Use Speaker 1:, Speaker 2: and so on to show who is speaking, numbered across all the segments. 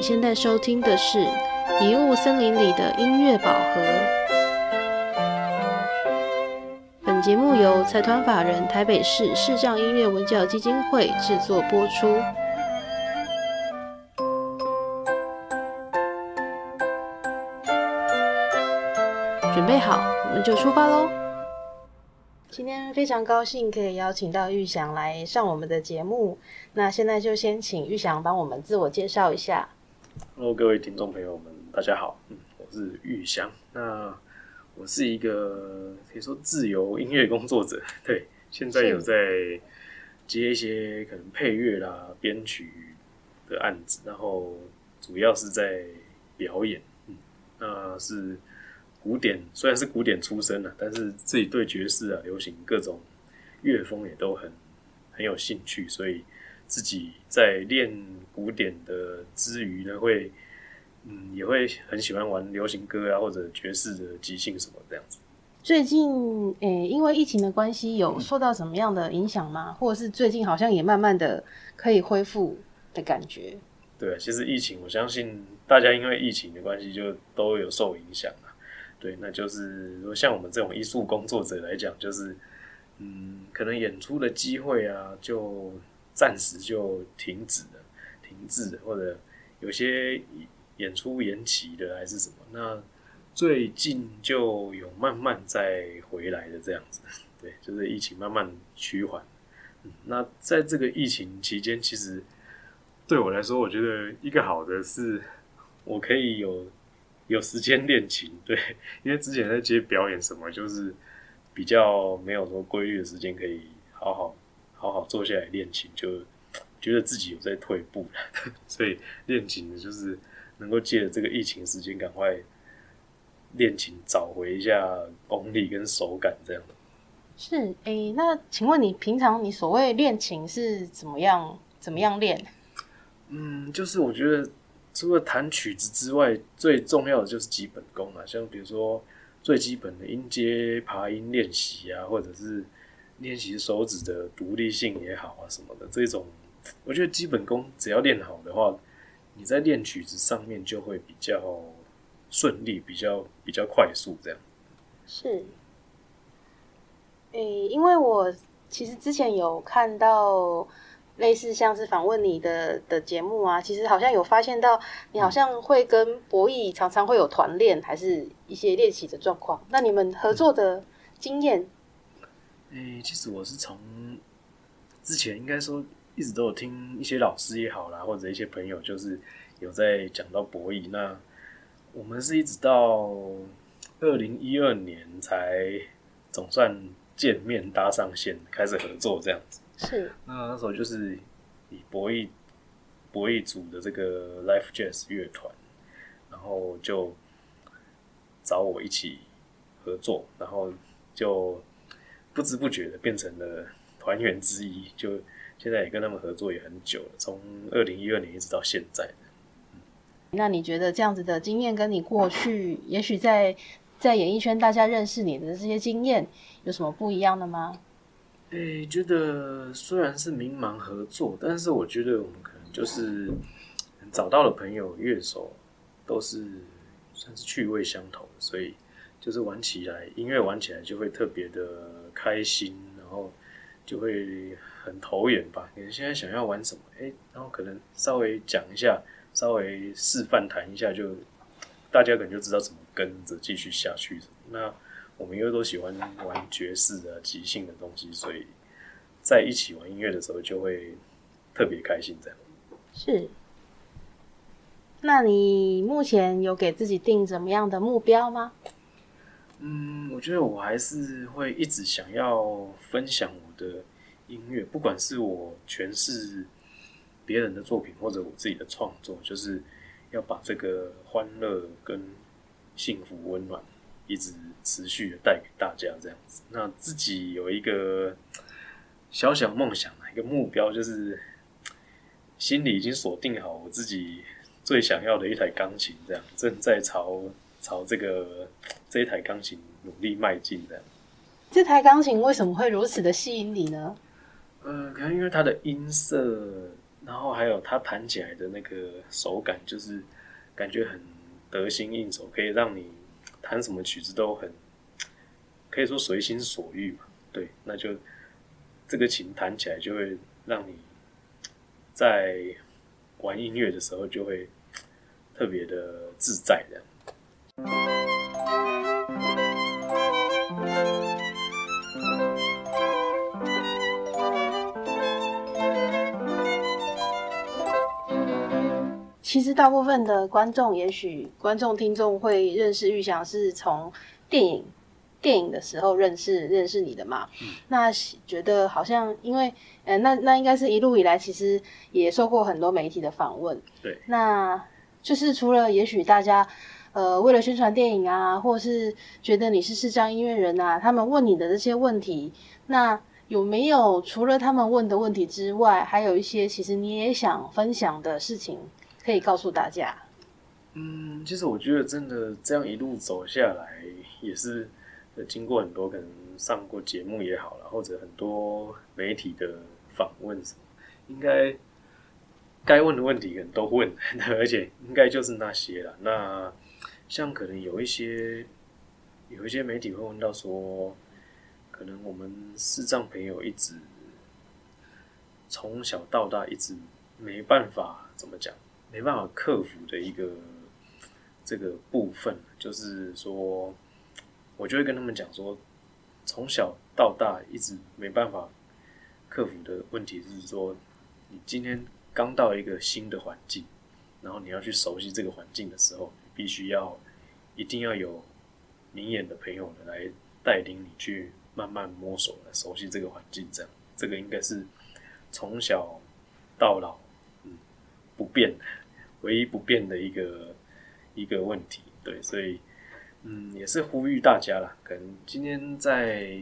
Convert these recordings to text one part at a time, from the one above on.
Speaker 1: 你现在收听的是《迷雾森林里的音乐宝盒》。本节目由财团法人台北市视障音乐文教基金会制作播出。准备好，我们就出发喽！今天非常高兴可以邀请到玉祥来上我们的节目。那现在就先请玉祥帮我们自我介绍一下。
Speaker 2: Hello，各位听众朋友们，大家好，嗯，我是玉祥。那我是一个可以说自由音乐工作者，对，现在有在接一些可能配乐啦、编曲的案子，然后主要是在表演，嗯，那是古典，虽然是古典出身的，但是自己对爵士啊、流行各种乐风也都很很有兴趣，所以自己在练古典的之余呢，会嗯也会很喜欢玩流行歌啊，或者爵士的即兴什么这样子。
Speaker 1: 最近，诶、因为疫情的关系，有受到什么样的影响吗？或者是最近好像也慢慢的可以恢复的感觉？
Speaker 2: 对，其实疫情，我相信大家因为疫情的关系，就都有受影响啊。对，那就是说，像我们这种艺术工作者来讲，就是嗯，可能演出的机会啊，就暂时就停止了、停滞了，或者有些演出延期的，还是什么。那最近就有慢慢再回来的这样子。对，就是疫情慢慢趋缓。嗯，那在这个疫情期间，其实对我来说，我觉得一个好的是，我可以有有时间练琴。对，因为之前在接表演什么，就是比较没有说规律的时间可以好好好好坐下来练琴，就觉得自己有在退步了。所以练琴就是能够借着这个疫情时间，赶快练琴，找回一下功力跟手感，这样。
Speaker 1: 是，诶、那请问你平常你所谓练琴是怎么样怎么样练？
Speaker 2: 嗯，就是我觉得除了弹曲子之外，最重要的就是基本功啊，像比如说最基本的音阶、爬音练习啊，或者是练习手指的独立性也好啊什么的，这种我觉得基本功只要练好的话，你在练曲子上面就会比较顺利，比较比较快速这样。
Speaker 1: 是，诶、因为我其实之前有看到类似像是访问你的的节目啊，其实好像有发现到你好像会跟博弈常常会有团练，还是一些练习的状况。那你们合作的经验
Speaker 2: 诶、其实我是从之前应该说一直都有听一些老师也好啦，或者一些朋友就是有在讲到博弈。那我们是一直到二零一二年才总算见面搭上线，开始合作这样子。
Speaker 1: 是
Speaker 2: 那那时候就是以博弈博弈组的这个 Life Jazz 乐团，然后就找我一起合作，然后就不知不觉的变成了团员之一。就现在也跟他们合作也很久了，从二零一二年一直到现在。
Speaker 1: 那你觉得这样子的经验跟你过去，也许在在演艺圈大家认识你的这些经验有什么不一样的吗？
Speaker 2: 诶、觉得虽然是明盲合作，但是我觉得我们可能就是找到了朋友乐手，都是算是趣味相投，所以就是玩起来音乐玩起来就会特别的开心，然后就会很投缘吧。可能现在想要玩什么，诶、然后可能稍微讲一下，稍微示范弹一下，就大家可能就知道怎么跟着继续下去。那我们因为都喜欢玩爵士啊、即兴的东西，所以在一起玩音乐的时候就会特别开心。这样，
Speaker 1: 是。那你目前有给自己定怎么样的目标吗？
Speaker 2: 嗯，我觉得我还是会一直想要分享我的音乐，不管是我诠释别人的作品，或者我自己的创作，就是要把这个欢乐跟幸福、温暖一直持续的带给大家，这样子。那自己有一个小小梦想啊，一个目标，就是心里已经锁定好我自己最想要的一台钢琴，这样正在朝朝这个 这一台钢琴努力迈进，的。
Speaker 1: 这台钢琴为什么会如此的吸引你呢？
Speaker 2: 呃，可能因为它的音色然后还有它弹起来的那个手感，就是感觉很得心应手，可以让你弹什么曲子都很 可以说随心所欲嘛。对，那就这个琴弹起来就会让你 在玩音乐的时候就会特别的自在的。
Speaker 1: 其实大部分的观众，也许观众听众会认识玉祥是从电影电影的时候认识认识你的嘛？那觉得好像因为呃，那那应该是一路以来其实也受过很多媒体的访问。
Speaker 2: 对，
Speaker 1: 那就是除了也许大家呃为了宣传电影啊，或是觉得你是视障音乐人啊，他们问你的这些问题，那有没有除了他们问的问题之外，还有一些其实你也想分享的事情？可以告诉大家，
Speaker 2: 嗯，其实我觉得真的这样一路走下来，也是经过很多可能上过节目也好了，或者很多媒体的访问什么，应该该问的问题可能都问，而且应该就是那些了。那像可能有一些有一些媒体会问到说，可能我们视障朋友一直从小到大一直没办法怎么讲。没办法克服的一个这个部分，就是说，我就会跟他们讲说，从小到大一直没办法克服的问题是说，你今天刚到一个新的环境，然后你要去熟悉这个环境的时候，必须要一定要有明眼的朋友来带领你去慢慢摸索来熟悉这个环境，这样这个应该是从小到老，嗯，不变。唯一不变的一个一个问题，对，所以嗯，也是呼吁大家啦。可能今天在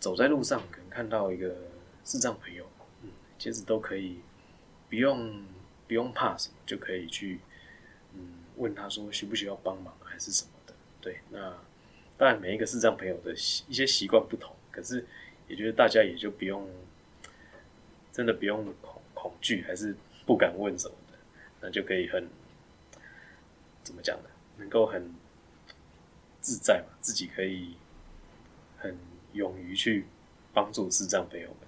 Speaker 2: 走在路上，可能看到一个视障朋友，嗯，其实都可以不用不用怕什么，就可以去问他说需不需要帮忙还是什么的。对，那当然每一个视障朋友的一些习惯不同，可是也觉得大家也就不用真的不用恐恐惧，还是不敢问什么的。那就可以很怎么讲呢？能够很自在嘛，自己可以很勇于去帮助视障朋友们。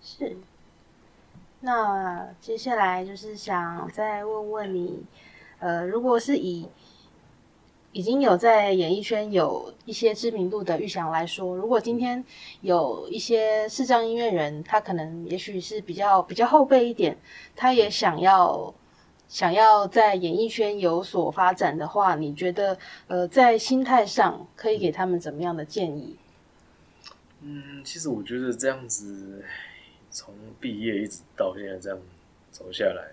Speaker 1: 是。那接下来就是想再问问你，呃，如果是以已经有在演艺圈有一些知名度的玉祥来说，如果今天有一些视障音乐人，他可能也许是比较比较后辈一点，他也想要。想要在演艺圈有所发展的话，你觉得呃，在心态上可以给他们怎么样的建议？
Speaker 2: 嗯，其实我觉得这样子从毕业一直到现在这样走下来，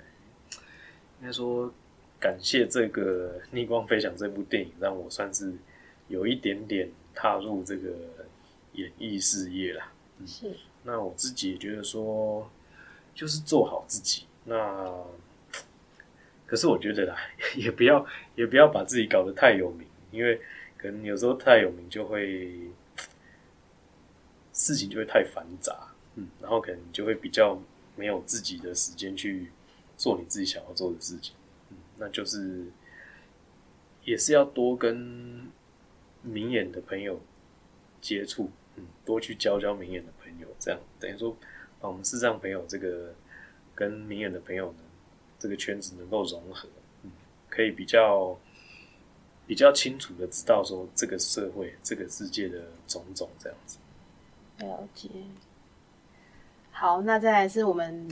Speaker 2: 应该说感谢这个《逆光飞翔》这部电影，让我算是有一点点踏入这个演艺事业啦。
Speaker 1: 是。
Speaker 2: 那我自己也觉得说，就是做好自己。那 可是我觉得啦，也不要也不要把自己搞得太有名，因为可能有时候太有名就会 事情就会太繁杂，嗯，然后可能就会比较没有自己的时间去做你自己想要做的事情，嗯，那就是也是要多跟明眼的朋友接触，嗯，多去交交明眼的朋友，这样等于说把我们视障朋友这个跟明眼的朋友呢。这个圈子能够融合，嗯，可以比较比较清楚的知道说这个社会、这个世界的种种这样子。
Speaker 1: 了解。好，那再来是我们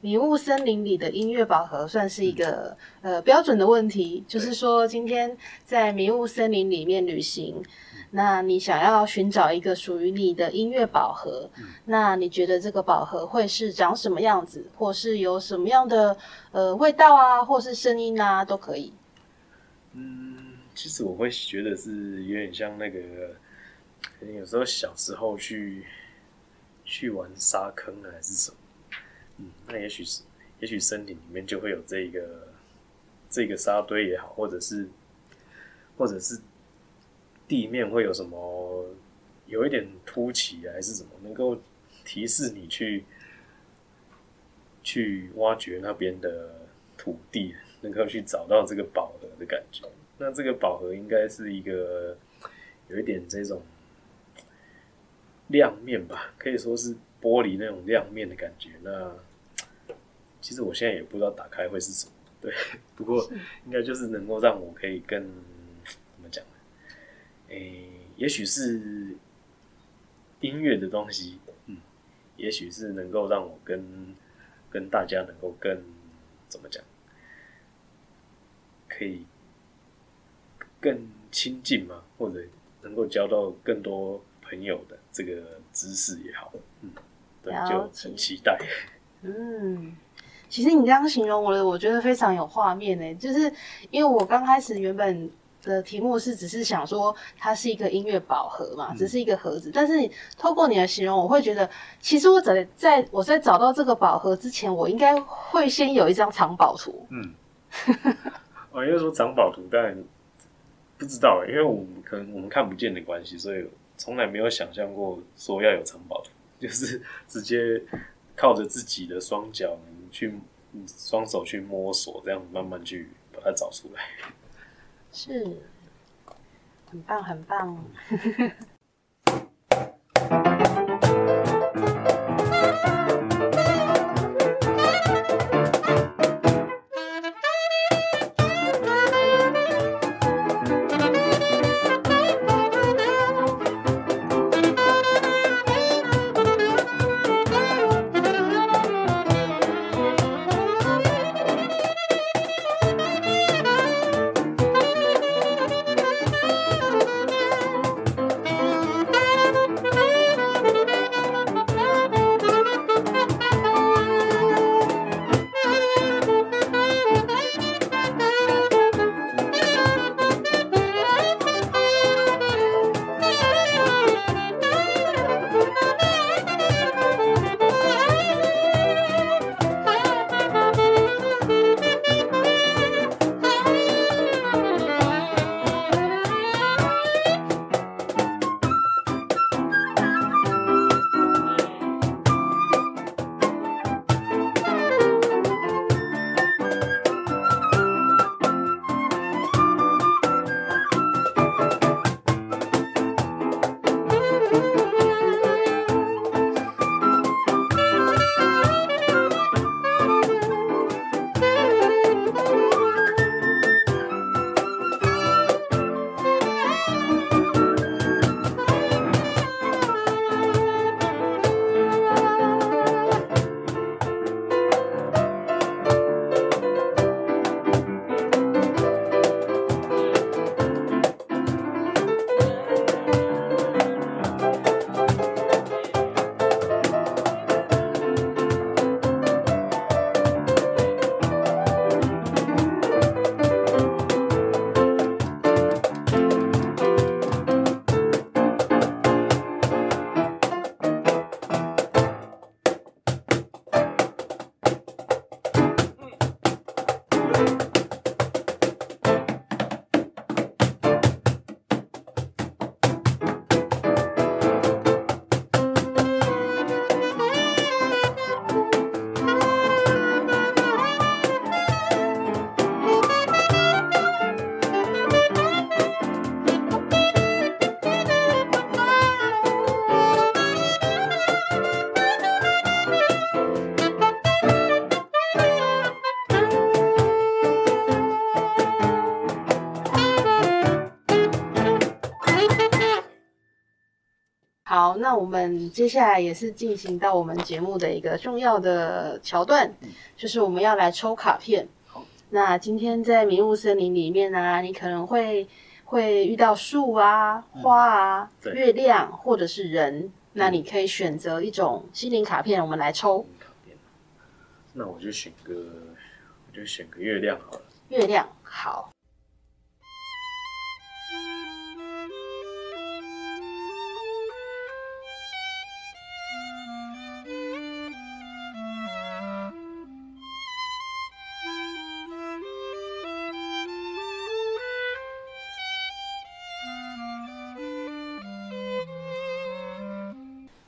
Speaker 1: 迷雾森林里的音乐宝盒，算是一个呃标准的问题，就是说今天在迷雾森林里面旅行。那你想要寻找一个属于你的音乐宝盒，那你觉得这个宝盒会是长什么样子，或是有什么样的呃味道啊，或是声音啊，都可以。
Speaker 2: 嗯，其实我会觉得是有点像那个，可能有时候小时候去去玩沙坑还是什么，嗯，那也许是，也许森林里面就会有这个这个沙堆也好，或者是或者是。地面会有什么？有一点凸起还是什么？能够提示你去去挖掘那边的土地，能够去找到这个宝盒的感觉。那这个宝盒应该是一个有一点这种亮面吧，可以说是玻璃那种亮面的感觉。那其实我现在也不知道打开会是什么，对，不过应该就是能够让我可以更怎么讲呢？诶、也许是音乐的东西，嗯，也许是能够让我跟跟大家能够更怎么讲，可以更亲近嘛，或者能够交到更多朋友的这个知识也好，嗯，对，就很期待。
Speaker 1: 嗯，其实你这样形容我的，我觉得非常有画面呢。就是因为我刚开始原本的题目是只是想说它是一个音乐宝盒嘛，只是一个盒子。但是你透过你的形容，我会觉得，其实我在在我在找到这个宝盒之前，我应该会先有一张藏宝图。
Speaker 2: 嗯，哦，因为说藏宝图，当然不知道，因为我们可能我们看不见的关系，所以从来没有想象过说要有藏宝图，就是直接靠着自己的双脚去双手去摸索，这样慢慢去把它找出来。
Speaker 1: 是，很棒，很棒。我们接下来也是进行到我们节目的一个重要的桥段，就是我们要来抽卡片。那今天在迷雾森林里面呢、你可能会会遇到树啊、花啊、
Speaker 2: 对。
Speaker 1: 月亮或者是人，那你可以选择一种心灵卡片，我们来抽。
Speaker 2: 那我就选个，我就选个月亮好了。
Speaker 1: 月亮。好，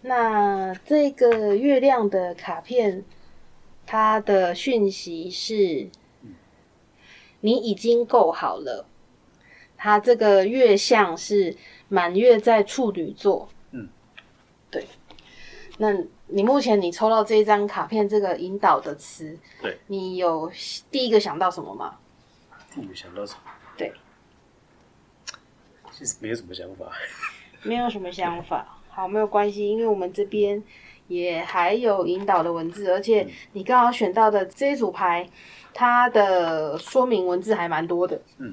Speaker 1: 那这个月亮的卡片，它的讯息是：你已经够好了。它这个月相是满月在处女座。
Speaker 2: 嗯，
Speaker 1: 对。那你目前你抽到这一张卡片，这个引导的词，
Speaker 2: 对
Speaker 1: 你有第一个想到什么吗？
Speaker 2: 第一个想到什么？
Speaker 1: 对，
Speaker 2: 其实没有什么想法。
Speaker 1: 没有什么想法。好，没有关系，因为我们这边也还有引导的文字，而且你刚好选到的这一组牌，它的说明文字还蛮多的。
Speaker 2: 嗯，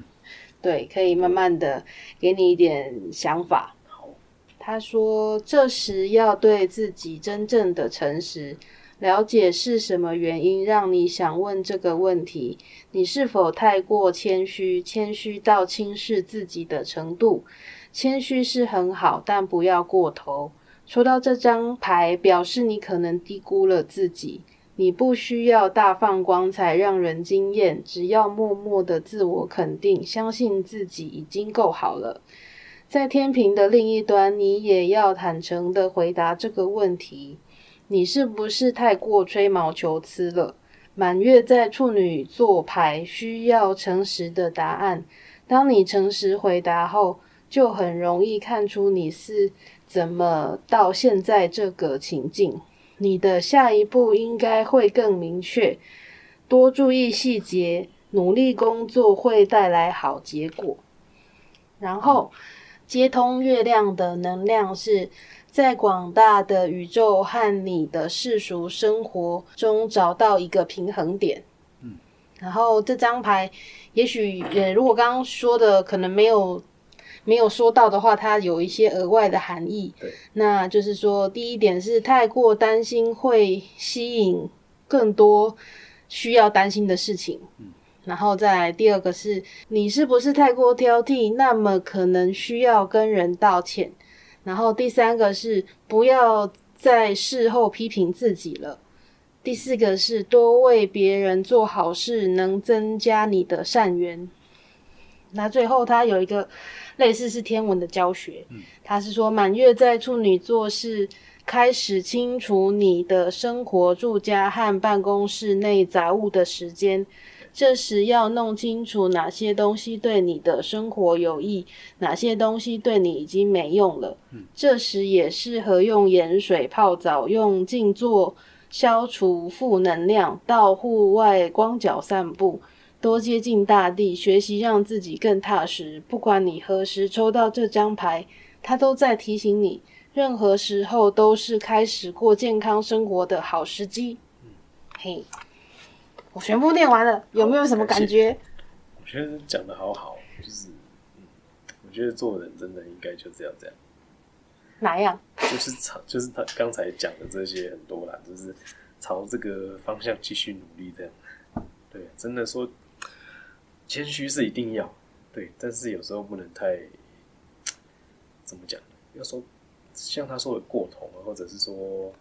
Speaker 1: 对，可以慢慢的给你一点想法。
Speaker 2: 好，
Speaker 1: 他说：“这时要对自己真正的诚实，了解是什么原因让你想问这个问题。你是否太过谦虚？谦虚到轻视自己的程度？谦虚是很好，但不要过头。抽到这张牌，表示你可能低估了自己。你不需要大放光彩让人惊艳，只要默默的自我肯定，相信自己已经够好了。”在天平的另一端，你也要坦诚的回答这个问题：你是不是太过吹毛求疵了？满月在处女座牌需要诚实的答案。当你诚实回答后，就很容易看出你是怎么到现在这个情境。你的下一步应该会更明确。多注意细节，努力工作会带来好结果。然后。接通月亮的能量是在广大的宇宙和你的世俗生活中找到一个平衡点。
Speaker 2: 嗯，
Speaker 1: 然后这张牌，也许呃，如果刚刚说的可能没有没有说到的话，它有一些额外的含义。
Speaker 2: 对，
Speaker 1: 那就是说，第一点是太过担心会吸引更多需要担心的事情。
Speaker 2: 嗯。
Speaker 1: 然后再来第二个是，你是不是太过挑剔？那么可能需要跟人道歉。然后第三个是，不要在事后批评自己了。第四个是，多为别人做好事，能增加你的善缘。那最后，它有一个类似是天文的教学，他是说满月在处女座是开始清除你的生活、住家和办公室内杂物的时间。这时要弄清楚哪些东西对你的生活有益，哪些东西对你已经没用了。这时也适合用盐水泡澡，用静坐消除负能量，到户外光脚散步，多接近大地，学习让自己更踏实。不管你何时抽到这张牌，它都在提醒你，任何时候都是开始过健康生活的好时机。嘿。我全部念完了，有没有什么感觉？
Speaker 2: 我觉得讲的好好，就是，嗯，我觉得做人真的应该就是要这样。
Speaker 1: 哪样？
Speaker 2: 就是朝，就是他刚才讲的这些很多啦，就是朝这个方向继续努力这样。对，真的说，谦虚是一定要，对，但是有时候不能太，怎么讲？要说像他说的过头了，或者是说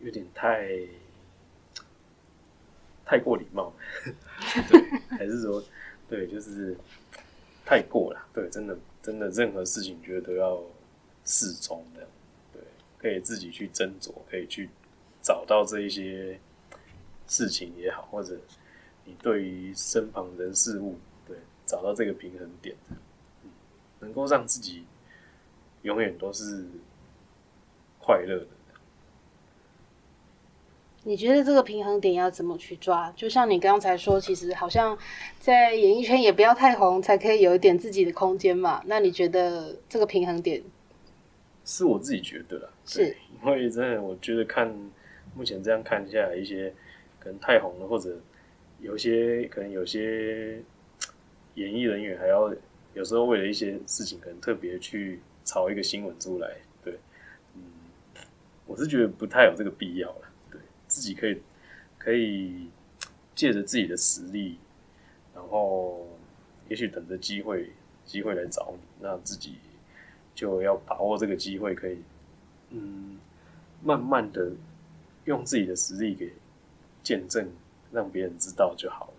Speaker 2: 有点太。太过礼貌，对，还是说，对，就是太过了，对，真的，真的，任何事情觉得都要适中的，对，可以自己去斟酌，可以去找到这一些事情也好，或者你对于身旁人事物，对，找到这个平衡点，嗯，能够让自己永远都是快乐的。
Speaker 1: 你觉得这个平衡点要怎么去抓？就像你刚才说，其实好像在演艺圈也不要太红，才可以有一点自己的空间嘛。那你觉得这个平衡点？
Speaker 2: 是我自己觉得啦，
Speaker 1: 是
Speaker 2: 因为真的，我觉得看目前这样看下来，一些可能太红了，或者有些可能有些演艺人员还要有时候为了一些事情，可能特别去炒一个新闻出来。对，嗯，我是觉得不太有这个必要了。对自己可以可以借着自己的实力，然后也许等着机会机会来找你，那自己就要把握这个机会，可以嗯慢慢的用自己的实力给见证，让别人知道就好了。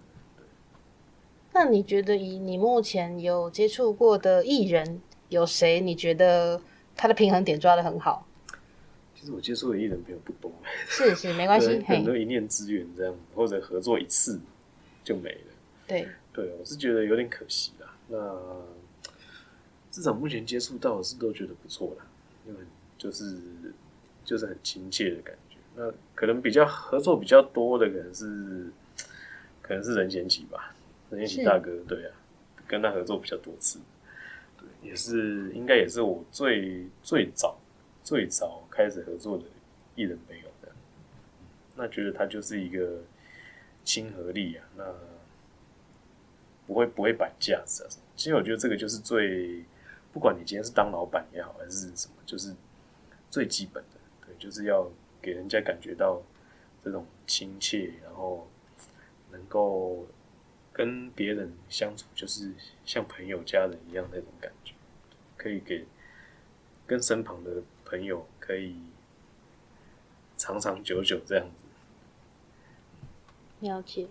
Speaker 1: 那你觉得以你目前有接触过的艺人有谁？你觉得他的平衡点抓的很好？
Speaker 2: 其实我接触的艺人朋友不多，
Speaker 1: 是是没 关系，
Speaker 2: 很多一念之缘这样，或者合作一次就没了。
Speaker 1: 对
Speaker 2: 对，我是觉得有点可惜啦。那至少目前接触到的是都觉得不错啦，因为就是就是很亲切的感觉。那可能比较合作比较多的可能是可能是任贤齐吧，任贤齐大哥，对啊，跟他合作比较多次，对，也是应该也是我最最早。最早开始合作的艺人朋友的，那觉得他就是一个亲和力啊，那不会不会摆架子啊。其实我觉得这个就是最，不管你今天是当老板也好，还是什么，就是最基本的，对，就是要给人家感觉到这种亲切，然后能够跟别人相处，就是像朋友、家人一样那种感觉，可以给跟身旁的。朋友可以长长久久这样子，
Speaker 1: 了解。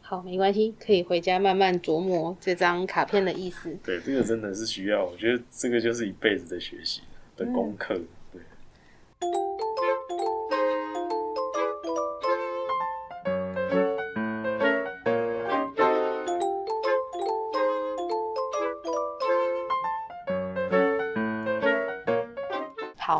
Speaker 1: 好，没关系，可以回家慢慢琢磨这张卡片的意思。
Speaker 2: 对，这个真的是需要，我觉得这个就是一辈子的学习的功课。对。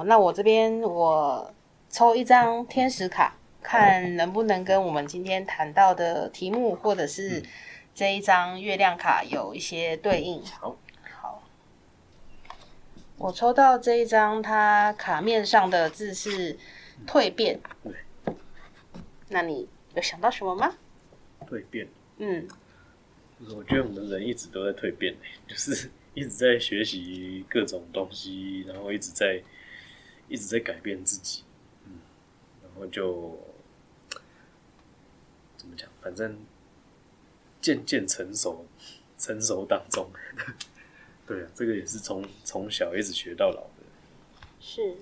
Speaker 1: 那我这边我抽一张天使卡，看能不能跟我们今天谈到的题目，或者是这一张月亮卡有一些对应。
Speaker 2: 好，
Speaker 1: 好，我抽到这一张，它卡面上的字是蜕变。
Speaker 2: 对，
Speaker 1: 那你有想到什么吗？
Speaker 2: 蜕变。
Speaker 1: 嗯，
Speaker 2: 我觉得我们人一直都在蜕变，就是一直在学习各种东西，然后一直在。一直在改变自己，嗯，然后就怎么讲？反正渐渐成熟，成熟当中，对啊，这个也是从从小一直学到老的。
Speaker 1: 是。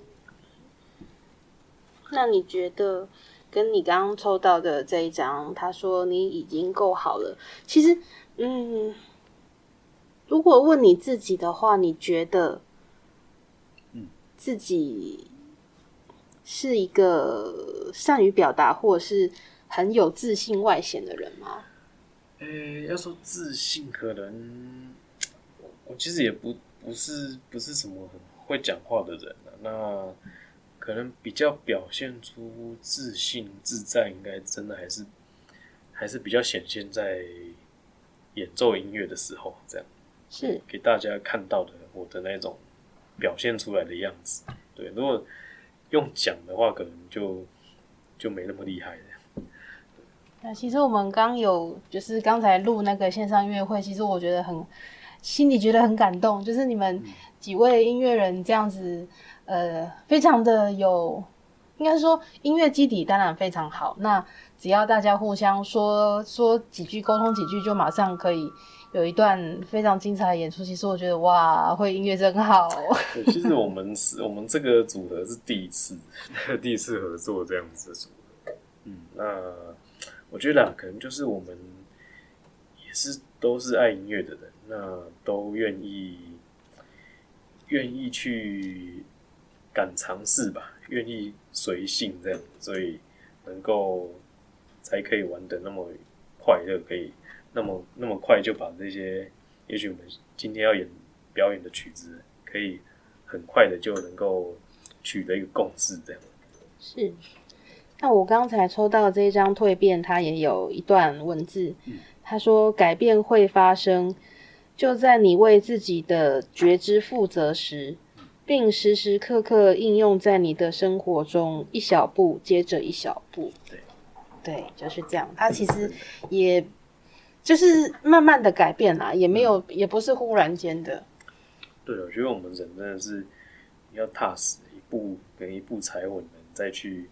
Speaker 1: 那你觉得跟你刚刚抽到的这一张，他说你已经够好了。其实，嗯，如果问你自己的话，你觉得？自己是一个善于表达或者是很有自信外显的人吗？
Speaker 2: 呃，要说自信，可能我其实也不不是不是什么很会讲话的人啊。那可能比较表现出自信自在，应该真的还是还是比较显现在演奏音乐的时候，这样
Speaker 1: 是
Speaker 2: 给大家看到的我的那种。表现出来的样子，对，如果用讲的话，可能就就没那么厉害了。
Speaker 1: 那其实我们刚有就是刚才录那个线上音乐会，其实我觉得很心里觉得很感动，就是你们几位音乐人这样子，呃，非常的有，应该说音乐基底当然非常好。那只要大家互相说说几句，沟通几句，就马上可以。有一段非常精彩的演出，其实我觉得哇，会音乐真好。
Speaker 2: 其实我们是我们这个组合是第一次，第一次合作这样子的组合。嗯，那我觉得可能就是我们也是都是爱音乐的人，那都愿意愿意去敢尝试吧，愿意随性这样，所以能够才可以玩的那么快乐，可以。那么那么快就把这些，也许我们今天要演表演的曲子，可以很快的就能够取得一个共识，这样。
Speaker 1: 是。那我刚才抽到这一张蜕变，它也有一段文字，他说：“改变会发生，就在你为自己的觉知负责时，并时时刻刻应用在你的生活中，一小步接着一小步。”
Speaker 2: 对，
Speaker 1: 对，就是这样。他其实也。就是慢慢的改变啦，也没有，也不是忽然间的。
Speaker 2: 对，我觉得我们人真的是要踏实，一步跟一步踩稳，再去，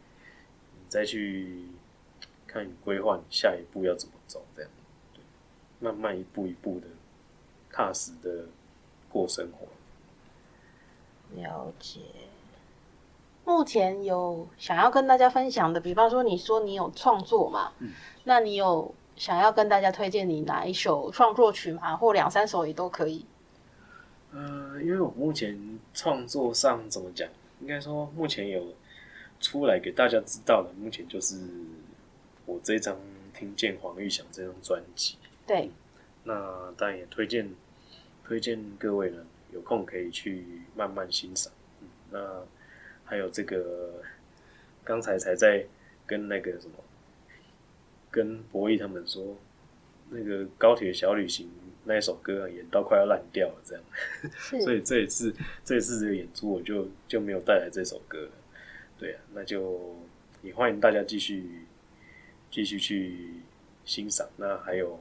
Speaker 2: 再去看你规划你下一步要怎么走，这样，对，慢慢一步一步的踏实的过生活。
Speaker 1: 了解。目前有想要跟大家分享的，比方说你说你有创作嘛，嗯，那你有。想要跟大家推荐你哪一首创作曲吗？或两三首也都可以。
Speaker 2: 呃，因为我目前创作上怎么讲，应该说目前有出来给大家知道的，目前就是我这张《听见黄玉祥》这张专辑。
Speaker 1: 对，
Speaker 2: 那当然也推荐推荐各位呢，有空可以去慢慢欣赏。嗯，那还有这个，刚才才在跟那个什么，跟博弈他们说，那个高铁小旅行那一首歌啊，演到快要烂掉了，这样。所以这一次这一次这个演出，我就就没有带来这首歌了。对啊，那就也欢迎大家继续继续去欣赏。那还有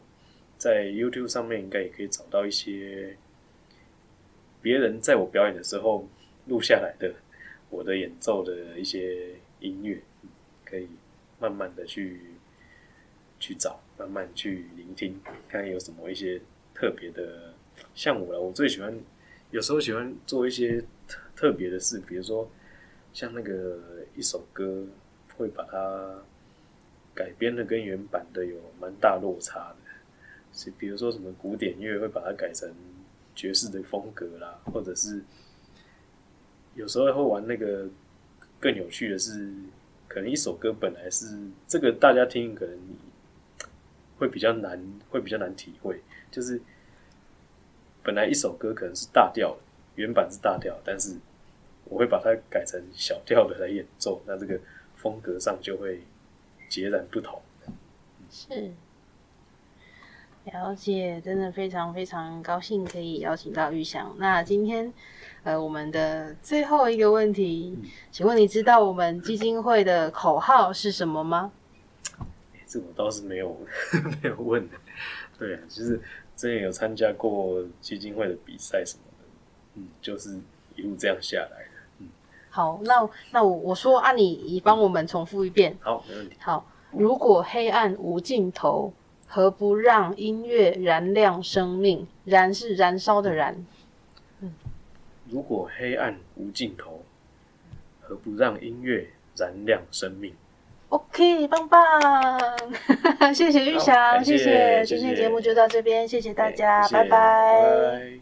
Speaker 2: 在 YouTube 上面，应该也可以找到一些别人在我表演的时候录下来的我的演奏的一些音乐，嗯可以慢慢的去去找，慢慢去聆听，看有什么一些特别的。像我啦，我最喜欢有时候喜欢做一些特特别的事，比如说像那个一首歌，会把它改编的跟原版的有蛮大落差的。是比如说什么古典乐会把它改成爵士的风格啦，或者是有时候会玩那个更有趣的是，可能一首歌本来是这个大家听可能会比较难，会比较难体会，就是本来一首歌可能是大调，原版是大调，但是我会把它改成小调的来演奏，那这个风格上就会截然不同。
Speaker 1: 是，了解，真的非常非常高兴可以邀请到玉祥。那今天，呃，我们的最后一个问题，请问你知道我们基金会的口号是什么吗？
Speaker 2: 这我倒是没有 没有问的。对啊，其实之前有参加过基金会的比赛什么的，嗯，就是一路这样下来的。
Speaker 1: 好，那那我我说啊，你你帮我们重复一遍。
Speaker 2: 好，没问题。
Speaker 1: 好，如果黑暗无尽头，何不让音乐燃亮生命？燃是燃烧的燃。
Speaker 2: 嗯如果黑暗无尽头，何不让音乐燃亮生命？
Speaker 1: OK，棒棒，谢谢玉祥，
Speaker 2: 谢
Speaker 1: 谢今天节目就到这边，谢谢大家，
Speaker 2: 拜拜